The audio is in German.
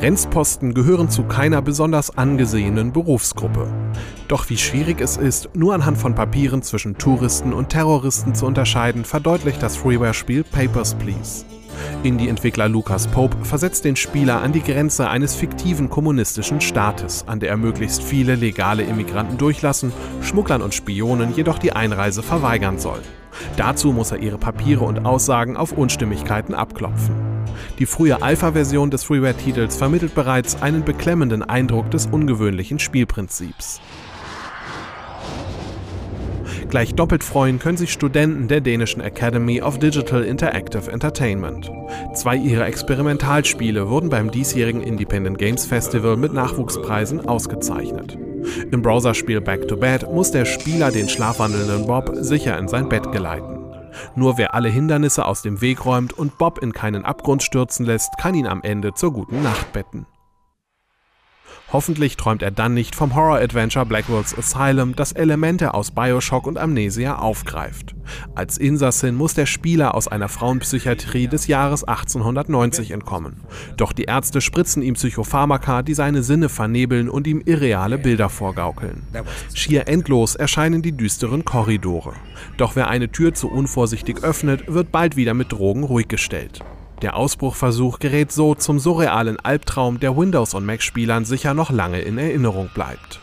Grenzposten gehören zu keiner besonders angesehenen Berufsgruppe. Doch wie schwierig es ist, nur anhand von Papieren zwischen Touristen und Terroristen zu unterscheiden, verdeutlicht das Freeware-Spiel Papers, Please. Indie-Entwickler Lucas Pope versetzt den Spieler an die Grenze eines fiktiven kommunistischen Staates, an der er möglichst viele legale Immigranten durchlassen, Schmugglern und Spionen jedoch die Einreise verweigern soll. Dazu muss er ihre Papiere und Aussagen auf Unstimmigkeiten abklopfen. Die frühe Alpha-Version des Freeware-Titels vermittelt bereits einen beklemmenden Eindruck des ungewöhnlichen Spielprinzips. Gleich doppelt freuen können sich Studenten der dänischen Academy of Digital Interactive Entertainment. Zwei ihrer Experimentalspiele wurden beim diesjährigen Independent Games Festival mit Nachwuchspreisen ausgezeichnet. Im Browserspiel Back to Bed muss der Spieler den schlafwandelnden Bob sicher in sein Bett geleiten. Nur wer alle Hindernisse aus dem Weg räumt und Bob in keinen Abgrund stürzen lässt, kann ihn am Ende zur guten Nacht betten. Hoffentlich träumt er dann nicht vom Horror-Adventure Blackwell's Asylum, das Elemente aus Bioshock und Amnesia aufgreift. Als Insassin muss der Spieler aus einer Frauenpsychiatrie des Jahres 1890 entkommen. Doch die Ärzte spritzen ihm Psychopharmaka, die seine Sinne vernebeln und ihm irreale Bilder vorgaukeln. Schier endlos erscheinen die düsteren Korridore. Doch wer eine Tür zu unvorsichtig öffnet, wird bald wieder mit Drogen ruhig gestellt. Der Ausbruchversuch gerät so zum surrealen Albtraum, der Windows- und Mac-Spielern sicher noch lange in Erinnerung bleibt.